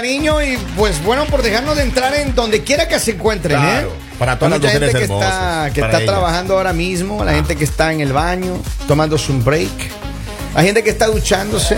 El cariño y pues bueno por dejarnos de entrar en donde quiera que se encuentren. Claro, ¿eh? para mucha las gente que está, que está trabajando ahora mismo, la gente que está en el baño, tomándose un break, hay gente que está duchándose.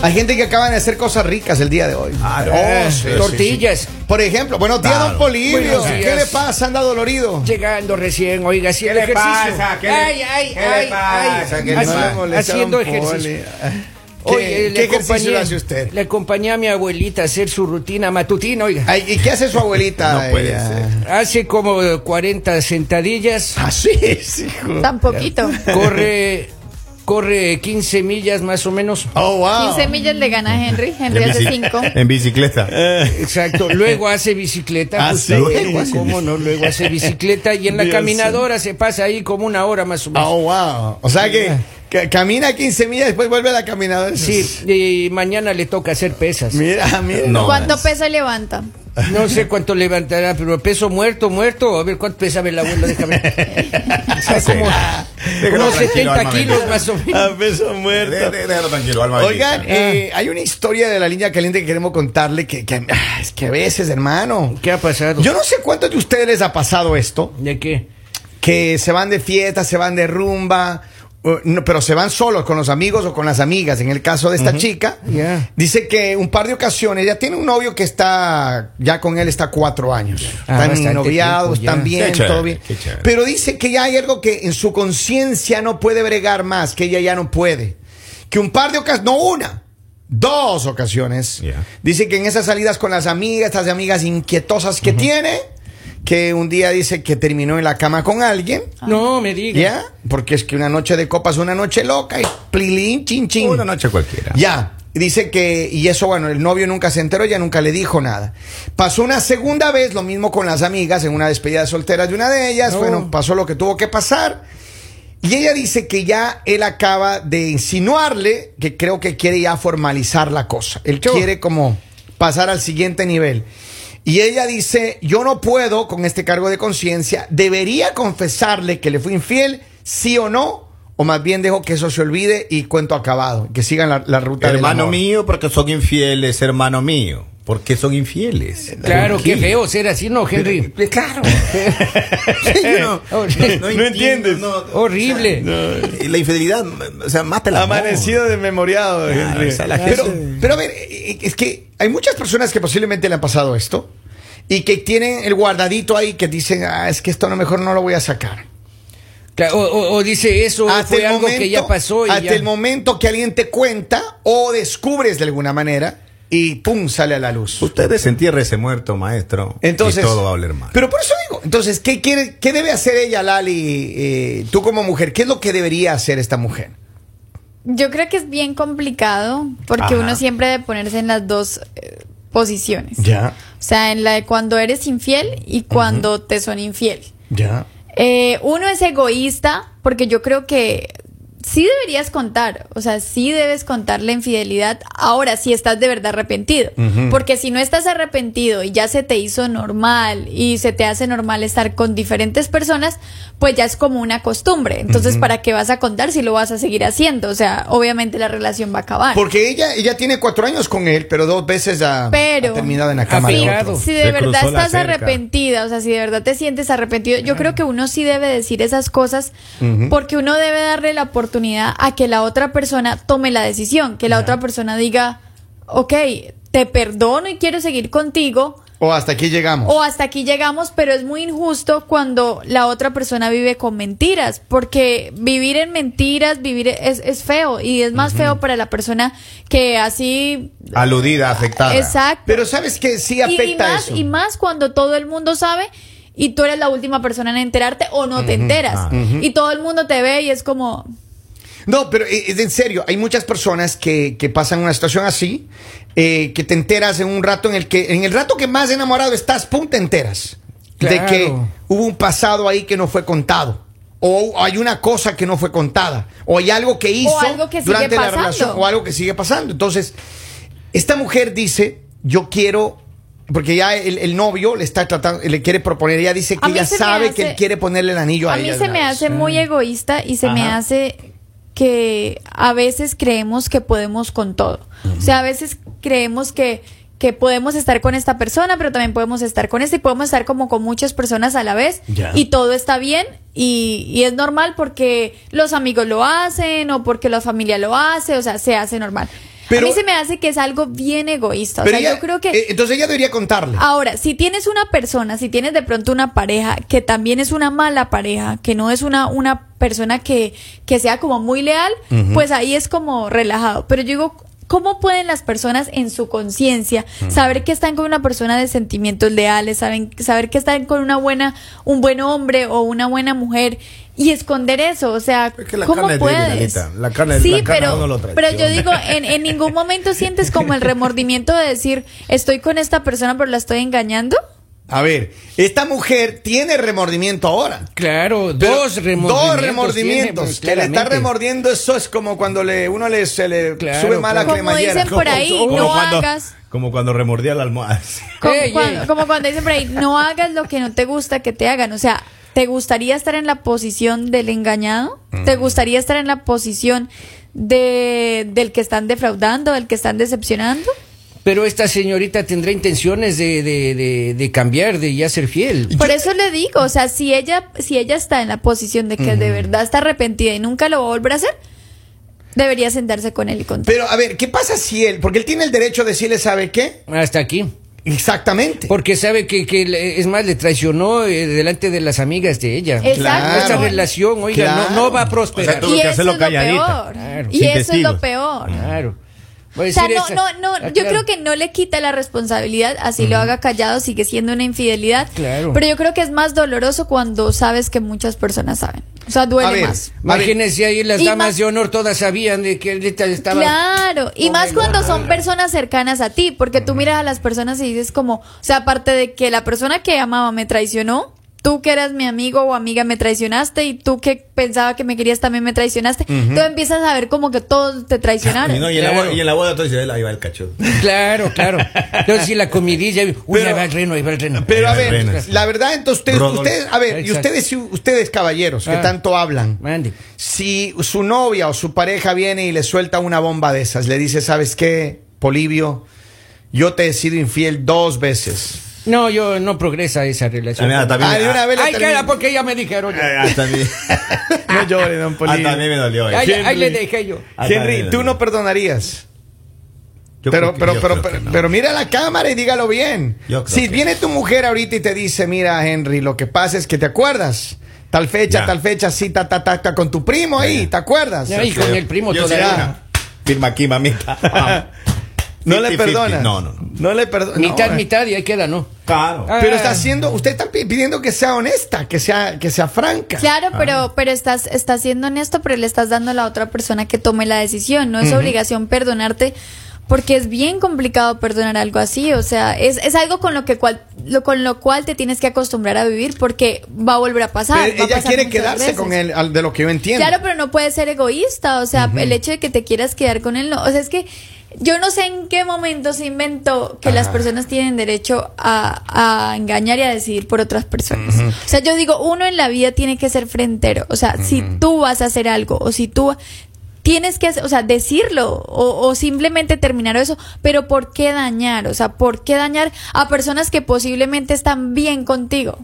Hay gente que acaban de hacer cosas ricas el día de hoy. Claro. Oh, Eh, sí, sí, tortillas. sí. Por ejemplo, buenos días, Claro. don Polivio. ¿Qué le pasa? ¿Anda dolorido? Llegando recién, oiga, haciendo ¿Qué le ejercicio. pasa? ¿Qué le- ay, ay, qué le ay, pasa? ay. ¿Qué le pasa? moleste, haciendo don ejercicio. Poli. ¿Qué, le qué ejercicio acompañé- hace usted? Le acompañé a mi abuelita a hacer su rutina matutina, oiga. Ay, ¿Y qué hace su abuelita? No puede Ella? ser. Hace como 40 sentadillas, Así es, hijo. Tan poquito. corre, corre 15 millas más o menos. Oh, wow. 15 millas le gana Henry. Henry En hace bici- 5. En bicicleta. Exacto. Luego hace bicicleta. Ah, Pues, sí. Luego, ¿cómo no? Luego hace bicicleta y en la Dios caminadora se pasa ahí como una hora más o menos. Oh, wow. O sea que, que camina 15 millas y después vuelve a la caminadora. Sí, y mañana le toca hacer pesas. Mira, mira. No. ¿Cuánto más. pesa levanta? No sé cuánto levantará, pero peso muerto, muerto. A ver cuánto pesaba el abuelo, déjame. O sea, como, Déjalo como tranquilo, 70 Alma kilos más o menos. A peso muerto. Dé- dé- Déjalo tranquilo, alma Oigan, bendita. eh, hay una historia de la línea caliente que queremos contarle que, que, ah, es que a veces, hermano. ¿Qué ha pasado? Yo no sé cuántos de ustedes les ha pasado esto, ¿De qué? que se van de fiesta, se van de rumba, no, pero se van solos con los amigos o con las amigas. En el caso de esta chica, dice que un par de ocasiones, ella tiene un novio que está, ya con él está cuatro años. Ah, están noviados, están bien, chévere, todo bien. Pero dice que ya hay algo que en su conciencia no puede bregar más, que ella ya no puede. Que un par de ocasiones, no una, dos ocasiones. Dice que en esas salidas con las amigas, estas amigas inquietosas que tiene, que un día dice que terminó en la cama con alguien. No, me diga. ¿Ya? Porque es que una noche de copas es una noche loca y plilín, chin, chin. Una noche cualquiera. Ya. Dice que, y eso, bueno, el novio nunca se enteró, ella nunca le dijo nada. Pasó una segunda vez, lo mismo con las amigas, en una despedida de solteras de una de ellas. No. Bueno, pasó lo que tuvo que pasar. Y ella dice que ya él acaba de insinuarle que creo que quiere ya formalizar la cosa. Él quiere como pasar al siguiente nivel. Y ella dice, yo no puedo con este cargo de conciencia, debería confesarle que le fui infiel, sí o no, o más bien dejo que eso se olvide y cuento acabado, que sigan la, la ruta del Hermano amor. mío, porque son infieles, hermano mío. ¿Por qué son infieles? Claro, ¿Por qué feo ser así, ¿no, Henry? Claro. no, no entiendes. no, Horrible. o sea, la infidelidad, o sea, mata la Amanecido desmemoriado. Claro, Henry. la pero, gente. pero a ver, eh, es que hay muchas personas que posiblemente le han pasado esto y que tienen el guardadito ahí que dicen, ah, es que esto a lo mejor no lo voy a sacar. O, o- o dice eso, hasta fue el algo momento, que ya pasó y hasta ya. el momento que alguien te cuenta o descubres de alguna manera y pum, sale a la luz. Usted desentierre ese muerto, maestro. Entonces, y todo va a oler mal. Pero por eso digo, entonces, ¿qué, quiere, qué debe hacer ella, Lali, eh, tú como mujer? ¿Qué es lo que debería hacer esta mujer? Yo creo que es bien complicado porque Ajá. uno siempre debe ponerse en las dos eh, posiciones. Ya, O sea, en la de cuando eres infiel y cuando te son infiel. ya. Eh, uno es egoísta porque yo creo que sí deberías contar, o sea, sí debes contar la infidelidad ahora si estás de verdad arrepentido, porque si no estás arrepentido y ya se te hizo normal y se te hace normal estar con diferentes personas, pues ya es como una costumbre. Entonces, ¿para qué vas a contar si lo vas a seguir haciendo? O sea, obviamente la relación va a acabar. Porque ella, ella tiene cuatro años con él, pero dos veces ha, Pero- ha terminado en la cama de otro. Si de Se verdad estás arrepentida, o sea, si de verdad te sientes arrepentido, yo creo que uno sí debe decir esas cosas porque uno debe darle la oportunidad a que la otra persona tome la decisión, que la otra persona diga, ok, te perdono y quiero seguir contigo. O hasta aquí llegamos. O hasta aquí llegamos, pero es muy injusto cuando la otra persona vive con mentiras, porque vivir en mentiras, vivir es, es feo y es más feo para la persona que así... Aludida, afectada. Exacto. Pero sabes que sí Y- y, afecta más, eso. y más cuando todo el mundo sabe y tú eres la última persona en enterarte o no te enteras. Ah. Y todo el mundo te ve y es como, No, pero eh, es en serio, hay muchas personas que, que pasan una situación así, eh, que te enteras en un rato en el que, en el rato que más enamorado estás, pum, te enteras. De Claro. que hubo un pasado ahí que no fue contado. O hay una cosa que no fue contada. O hay algo que hizo algo que sigue durante la relación. O algo que sigue pasando. Entonces, esta mujer dice, yo quiero, porque ya el, el novio le está tratando, le quiere proponer, ella dice que ella sabe que él quiere ponerle el anillo a, a mí ella de se me vez. hace muy egoísta y se me hace que a veces creemos que podemos con todo. O sea, a veces creemos que, que podemos estar con esta persona, pero también podemos estar con esta y podemos estar como con muchas personas a la vez y todo está bien y, y es normal porque los amigos lo hacen o porque la familia lo hace, o sea, se hace normal. Pero- a mí se me hace que es algo bien egoísta, o sea, ella- yo creo que... eh, entonces ella debería contarle. Ahora, si tienes una persona, si tienes de pronto una pareja que también es una mala pareja, que no es una, una persona que, que sea como muy leal, pues ahí es como relajado. Pero yo digo, ¿cómo pueden las personas en su conciencia saber que están con una persona de sentimientos leales, saben, saber que están con una buena, un buen hombre o una buena mujer? Y esconder eso, o sea, Es que la ¿cómo carne puedes? Anita. La carne- sí, la carne pero, uno lo pero yo digo, en, en ningún momento sientes como el remordimiento de decir, estoy con esta persona pero la estoy engañando. A ver, esta mujer tiene remordimiento ahora. Claro, dos remordimientos. Dos remordimientos. pues, que le está remordiendo, eso es como cuando le, uno le, se le Claro, sube mal la claro. Como cremallera. dicen por ahí, Como no cuando- hagas. Como cuando remordía la almohada. Como, cuando, como cuando dicen por ahí, no hagas lo que no te gusta que te hagan. O sea, ¿te gustaría estar en la posición del engañado? ¿Te gustaría estar en la posición de, del que están defraudando, del que están decepcionando? Pero esta señorita tendrá intenciones de, de, de, de cambiar, de ya ser fiel. Por eso le digo, o sea, si ella, si ella está en la posición de que de verdad está arrepentida y nunca lo va a volver a hacer, debería sentarse con él y contar. Pero a ver, ¿qué pasa si él, porque él tiene el derecho de decirle, ¿sabe qué? Hasta aquí. Exactamente. Porque sabe que, que le- es más, le traicionó eh, delante de las amigas de ella. Exacto. Esta relación, oiga, Claro. no, no va a prosperar. O sea, tuvo y que eso hacerlo es lo calladita. peor. Claro. Y Sin eso es lo peor. Claro. A O sea, no, no, no, Ah, yo claro. creo que no le quita la responsabilidad, así lo haga callado, sigue siendo una infidelidad. Claro. Pero yo creo que es más doloroso cuando sabes que muchas personas saben. O sea, A duele ver, más. Imagínense ahí las Y damas más- de honor todas sabían de que él estaba... Claro, y más cuando son personas cercanas a ti, porque tú miras a las personas y dices como, o sea, aparte de que la persona que amaba me traicionó, tú que eras mi amigo o amiga me traicionaste y tú que pensaba que me querías también me traicionaste, tú empiezas a ver como que todos te traicionaron. Y, no, y, en la Claro. boda, y en la boda todo dice, ahí va el cacho. Claro, claro. Entonces, si la comidilla, uy, Pero- ahí va el reno, ahí va el reno. Pero a ver, la verdad, entonces ustedes, a ver, y ustedes, ustedes caballeros que Ah. tanto hablan, Mande. si su novia o su pareja viene y le suelta una bomba de esas, le dice, ¿sabes qué, Polivio? Yo te he sido infiel dos veces. No, yo no progresa esa relación. Ah, también- Ah, una vez le Ay, termina- cara, porque ya me dijeron. Ah, Hasta a mí, No llore, don Polivio. hasta a mí me dolió. eh. Ahí, ahí le dejé yo. Hasta Henry, tú no perdonarías. Yo pero, pero, pero, pero, no. pero mira la cámara y dígalo bien. Si viene tu mujer ahorita y te dice, mira, Henry, lo que pasa es que te acuerdas. Tal fecha, Ya. tal fecha, sí, ta, ta, ta, ta, con tu primo ahí, ¿te acuerdas? Ya, y con el primo Yo todavía. una. Firma aquí, mamita. No le 50-50. perdonas. No, no. No le perdonas. Mitad, mitad y ahí queda, ¿no? Claro. Ah. Pero está haciendo, usted está pi- pidiendo que sea honesta, que sea, que sea franca. Claro, pero, pero estás, estás siendo honesto, pero le estás dando a la otra persona que tome la decisión. No es obligación perdonarte, porque es bien complicado perdonar algo así. O sea, es, es algo con lo que cual, lo, con lo cual te tienes que acostumbrar a vivir, porque va a volver a pasar. Pero va a ella pasar quiere quedarse veces. con él, al- de lo que yo entiendo. Claro, pero no puedes ser egoísta. O sea, el hecho de que te quieras quedar con él, no. O sea, es que yo no sé en qué momento se inventó que las personas tienen derecho a, a engañar y a decidir por otras personas. O sea, yo digo, uno en la vida tiene que ser frentero. O sea, si tú vas a hacer algo o si tú tienes que, hacer- o sea, decirlo o, o simplemente terminar eso, pero ¿por qué dañar? O sea, ¿por qué dañar a personas que posiblemente están bien contigo?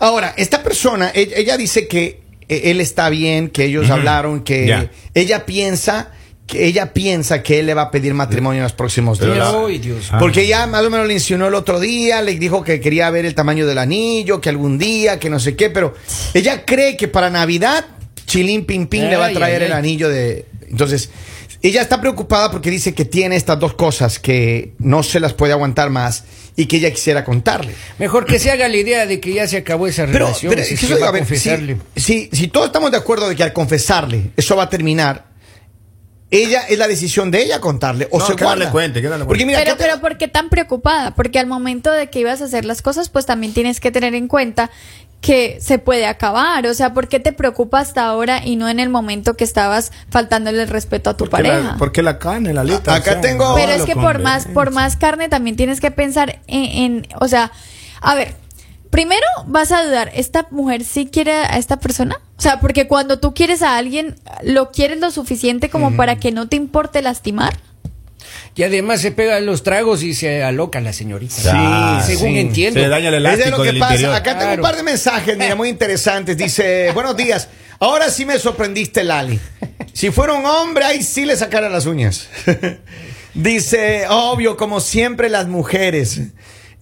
Ahora, esta persona, e- ella, dice que eh, él está bien, que ellos hablaron, que ella piensa que ella piensa que él le va a pedir matrimonio en los próximos días. la- Ay, Dios. Ah. Porque ella más o menos le insinuó el otro día, le dijo que quería ver el tamaño del anillo, que algún día, que no sé qué, pero ella cree que para Navidad Chilín Pim Pim le va a traer ay, el anillo de... Entonces, ella está preocupada porque dice que tiene estas dos cosas que no se las puede aguantar más y que ella quisiera contarle. Mejor que se haga la idea de que ya se acabó esa Pero, relación. pero, si va a ver, si- si todos estamos de acuerdo de que al confesarle eso va a terminar, ella es la decisión de ella contarle o No, se que no guarda. le cuente, que no le Porque mira, pero, ¿qué te- pero ¿por qué tan preocupada? Porque al momento de que ibas a hacer las cosas, pues también tienes que tener en cuenta que se puede acabar. O sea, ¿por qué te preocupa hasta ahora y no en el momento que estabas faltándole el respeto a tu ¿Por qué pareja? la- ¿Por qué la carne, la lista? A- acá tengo- Pero es que por más, por más carne también tienes que pensar en, en- o sea, a ver, primero vas a dudar, ¿esta mujer sí quiere a esta persona? O sea, porque cuando tú quieres a alguien, ¿lo quieres lo suficiente como para que no te importe lastimar? Y además se pega los tragos y se aloca la señorita. Sí, según sí. entiendo. Se le daña el Es de elástico lo que del pasa. interior. Acá tengo un par de mensajes, mira, muy interesantes. Dice, buenos días. Ahora sí me sorprendiste, Lali. Si fuera un hombre, ahí sí le sacara las uñas. dice, obvio, como siempre las mujeres.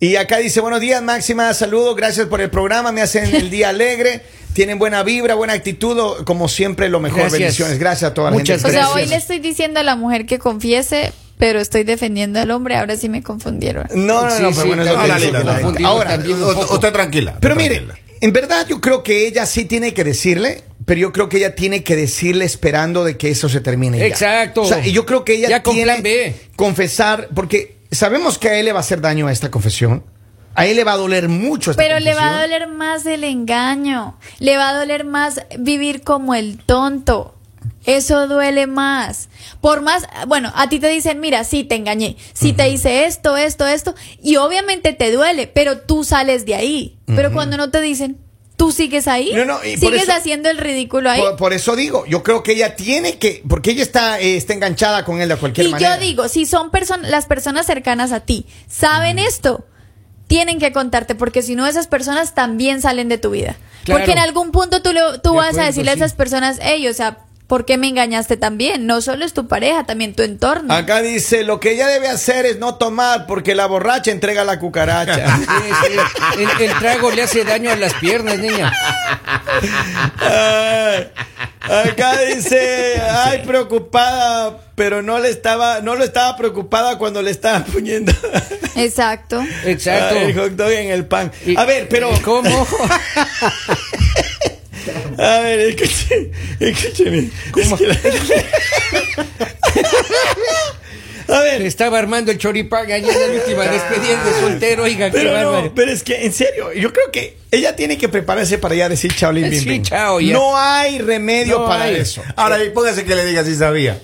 Y acá dice, buenos días, Máxima, saludos, gracias por el programa, me hacen el día alegre, tienen buena vibra, buena actitud, o- como siempre, lo mejor, Gracias. bendiciones, gracias a toda la Muchas gente. O sea, Gracias. hoy le estoy diciendo a la mujer que confiese, pero estoy defendiendo al hombre, ahora sí me confundieron. No, no, Sí, no, sí, pero bueno, no, que la la la Ahora. Usted tranquila. Pero mire, en verdad yo creo que ella sí tiene que decirle, pero yo creo que ella tiene que decirle esperando de que eso se termine ya. Exacto. O sea, y yo creo que ella Ya tiene B. confesar, porque sabemos que a él le va a hacer daño a esta confesión. A él le va a doler mucho esta Pero le va a doler más el engaño. Le va a doler más vivir como el tonto. Eso duele más. Por más, bueno, a ti te dicen, mira, sí, te engañé. Sí, te hice esto, esto, esto. Y obviamente te duele, pero tú sales de ahí. Pero cuando no te dicen, tú sigues ahí. No, no, y por sigues eso- haciendo el ridículo ahí. Por, por eso digo, yo creo que ella tiene que, porque ella está, eh, está enganchada con él de cualquier y manera. yo digo, si son personas, las personas cercanas a ti, saben esto, tienen que contarte, porque si no, esas personas también salen de tu vida. Claro. Porque en algún punto tú, le- tú De vas acuerdo, a decirle a esas personas, hey, o sea, ¿por qué me engañaste también? No solo es tu pareja, también tu entorno. Acá dice, lo que ella debe hacer es no tomar, porque la borracha entrega la cucaracha. Sí, sí. El, el trago le hace daño a las piernas, niña. Ay, acá dice, ay, preocupada, pero no le estaba, no lo estaba preocupada cuando le estaba poniendo Exacto. Exacto. el hot dog en el pan. A ver, pero, ¿Cómo? a ver, escuche, escúcheme. ¿Cómo? Es que la- a ver, Estaba armando el choripán allá en la última despedida de soltero, oiga, pero no, pero es que en serio, yo creo que ella tiene que prepararse para ya decir chao, Lin, Sí, Bin. chao, ya. No hay remedio No para hay. eso. Ahora, y póngase que le diga si sabía.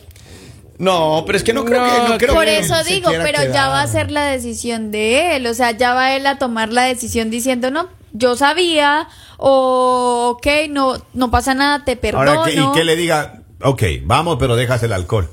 No, pero es que no creo No, que no creo Por que eso digo, pero ya va a ser la decisión de él, o sea, ya va él a tomar la decisión diciendo, no, yo sabía, o ok, no, no pasa nada, te perdono. Ahora, que, y que le diga, ok, vamos, pero dejas el alcohol.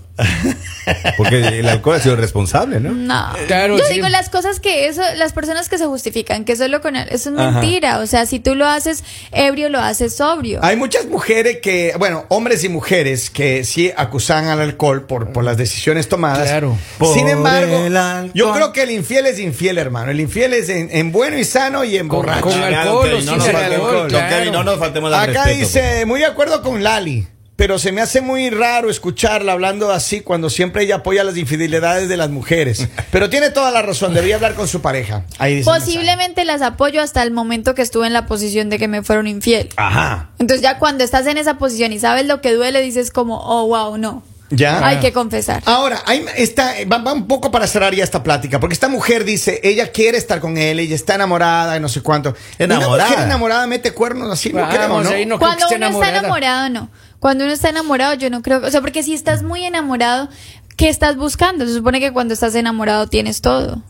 Porque el alcohol ha sido responsable, ¿no? No. Claro, Yo sí. digo las cosas que eso, las personas que se justifican, que solo con él, eso es Ajá. mentira. O sea, si tú lo haces ebrio, lo haces sobrio. Hay muchas mujeres que, bueno, hombres y mujeres que sí acusan al alcohol por, por las decisiones tomadas. Claro. Sin embargo, el yo creo que el infiel es infiel, hermano. El infiel es en, en bueno y sano y en Con- borracho. con alcohol o sin no nos alcohol, faltemos- don claro. Kevin, no nos faltemos al Acá respeto, dice, muy de acuerdo con Lali, pero se me hace muy raro escucharla hablando así cuando siempre ella apoya las infidelidades de las mujeres. Pero tiene toda la razón, debería hablar con su pareja. Ahí dice. Posiblemente las apoyo hasta el momento que estuve en la posición de que me fueron infiel. Ajá. Entonces ya cuando estás en esa posición y sabes lo que duele, dices como, oh, wow, no. ¿Ya? Hay que confesar. Ahora, hay, está, va, va un poco para cerrar ya esta plática, porque esta mujer dice, ella quiere estar con él, ella está enamorada y no sé cuánto. Una Enamorada. mujer enamorada mete cuernos así, no Vamos, queremos, ¿no? no creo Cuando uno está enamorada. enamorado, no. Cuando uno está enamorado, yo no creo. O sea, porque si estás muy enamorado, ¿qué estás buscando? Se supone que cuando estás enamorado tienes todo.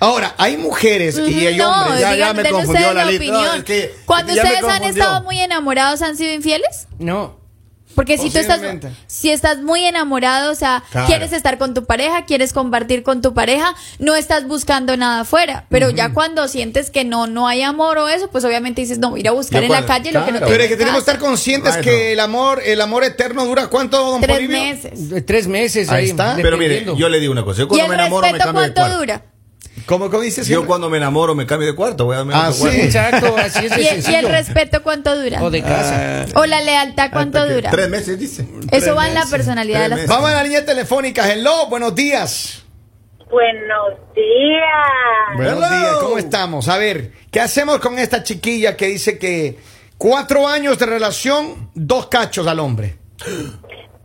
Ahora, hay mujeres y hay no, hombres. ya- ya me confundió ustedes la la lista. No, opinión. es que- Cuando ustedes han estado muy enamorados, ¿han sido infieles? No. Porque si tú estás, si estás muy enamorado, o sea, Claro. quieres estar con tu pareja, quieres compartir con tu pareja, no estás buscando nada afuera. Pero ya cuando sientes que no, no hay amor o eso, pues obviamente dices, no, ir a buscar en la calle lo que no. Pero es que en tenemos que estar conscientes que el amor, el amor eterno dura cuánto, don Tres Polibio? meses. Tres meses Ahí ahí. está. Pero mire, yo le digo una cosa. Yo ¿Y cuando el me enamoro me respeto cambio cuánto dura? ¿Cómo, cómo dices? Yo cuando me enamoro me cambio de cuarto. Voy a darme Ah, otro sí. cuarto. Exacto, así es de ¿Y, y el respeto cuánto dura? O de casa. Ah. ¿O la lealtad cuánto dura? Tres meses, dice. Eso va en la personalidad de las meses. Vamos a la línea telefónica. Hello, buenos días. Buenos días. Buenos Hello. días, ¿cómo estamos? A ver, ¿qué hacemos con esta chiquilla que dice que cuatro años de relación, dos cachos al hombre?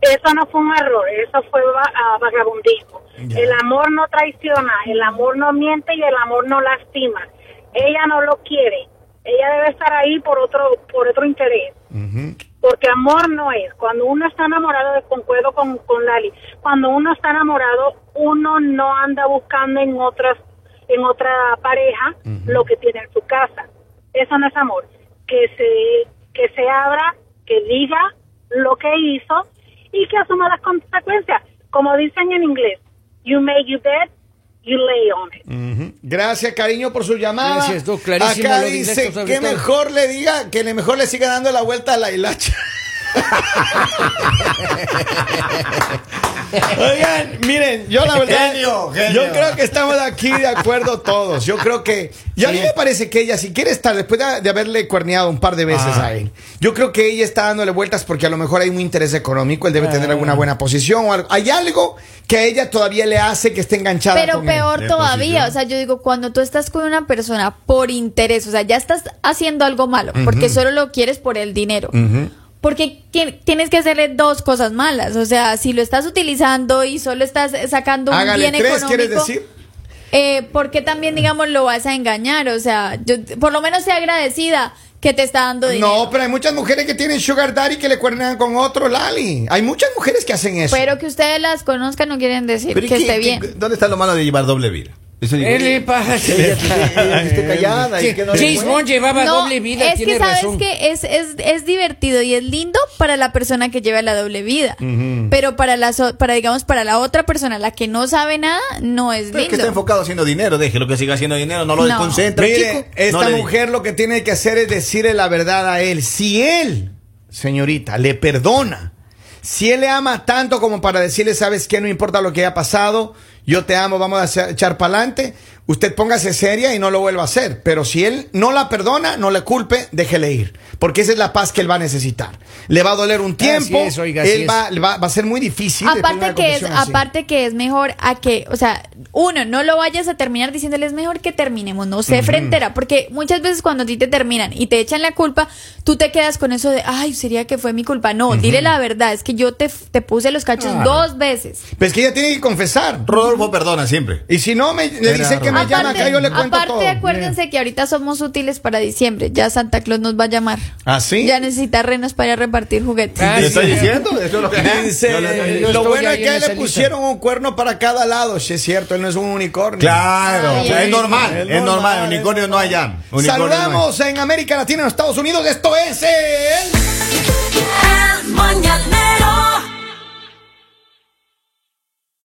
Eso no fue un error, eso fue va- vagabundismo. Ya. El amor no traiciona, el amor no miente y el amor no lastima. Ella no lo quiere. Ella debe estar ahí por otro por otro interés. Porque amor no es. Cuando uno está enamorado, de- concuerdo con, con Lali, cuando uno está enamorado, uno no anda buscando en otras en otra pareja lo que tiene en su casa. Eso no es amor. Que se que se abra, que diga lo que hizo y que asuma las consecuencias. como dicen en inglés, you make your bed, you lay on it. Ujú. Gracias, cariño, por su llamada. Gracias, clarísimo Acá dice que mejor le diga, que le mejor le siga dando la vuelta a la hilacha. Oigan, miren, yo la verdad, Genio, genio. yo creo que estamos aquí de acuerdo todos. Yo creo que, y a mí me parece que ella, si quiere estar, después de, de haberle cuerneado un par de veces Ah. a él, yo creo que ella está dándole vueltas porque a lo mejor hay un interés económico, él debe tener alguna buena posición o algo. Hay algo que a ella todavía le hace que esté enganchada Pero con peor todavía, o sea, yo digo, cuando tú estás con una persona por interés, o sea, ya estás haciendo algo malo, porque solo lo quieres por el dinero. Porque ti- tienes que hacerle dos cosas malas. O sea, si lo estás utilizando y solo estás sacando un Hágale bien tres, económico. ¿quieres decir? Eh, ¿Por qué también, digamos, lo vas a engañar? O sea, yo, por lo menos sea agradecida que te está dando dinero. No, pero hay muchas mujeres que tienen sugar daddy que le cuernean con otro, Lali. Hay muchas mujeres que hacen eso. Pero que ustedes las conozcan no quieren decir Pero ¿y que qué- esté bien. ¿Dónde está lo malo de llevar doble vida? Eso digo, ¿Qué le pasa? esté callada y que no le James Bond llevaba No, doble vida, es tiene que sabes razón. que es, es, es divertido y es lindo para la persona que lleva la doble vida. Pero para la, para, digamos, para la otra persona, la que no sabe nada, no es Pero es que está lindo. enfocado haciendo dinero, déjelo que siga haciendo dinero, no lo No. desconcentra, Mire, chico. esta No mujer lo que tiene que hacer es decirle la verdad a él. Si él, señorita, le perdona, si él le ama tanto como para decirle, sabes que no importa lo que haya pasado, yo te amo, vamos a echar para adelante, usted póngase seria y no lo vuelva a hacer. Pero si él no la perdona, no le culpe, déjele ir. Porque esa es la paz que él va a necesitar. Le va a doler un tiempo, es, oiga, así él va, le va, va a ser muy difícil. Aparte que es, así. aparte que es mejor a que, o sea, uno, no lo vayas a terminar diciéndole es mejor que terminemos, no sé frentera, porque muchas veces cuando a ti te terminan y te echan la culpa, tú te quedas con eso de, ay, sería que fue mi culpa. No, dile la verdad, es que yo te, te puse los cachos Claro. dos veces. Pues que ella tiene que confesar. Rodolfo perdona siempre. Y si no, me, le Era dice que me Aparte- llama acá, yo le cuento aparte, todo. acuérdense que ahorita somos útiles para diciembre, ya Santa Claus nos va a llamar. ¿Ah, sí? Ya necesita renos para repartir juguetes. Ah, ¿Le sí. estoy diciendo? Eso es lo que Dice, lo bueno es que en a él le lista. pusieron un cuerno para cada lado. Sí, es cierto, él no es un unicornio. Claro, Ay, o sea, ay, es normal, es normal, normal, unicornio es no hay ya. normal. Unicornio no hay. Saludamos en América Latina, en Estados Unidos. Esto es el... El mañanero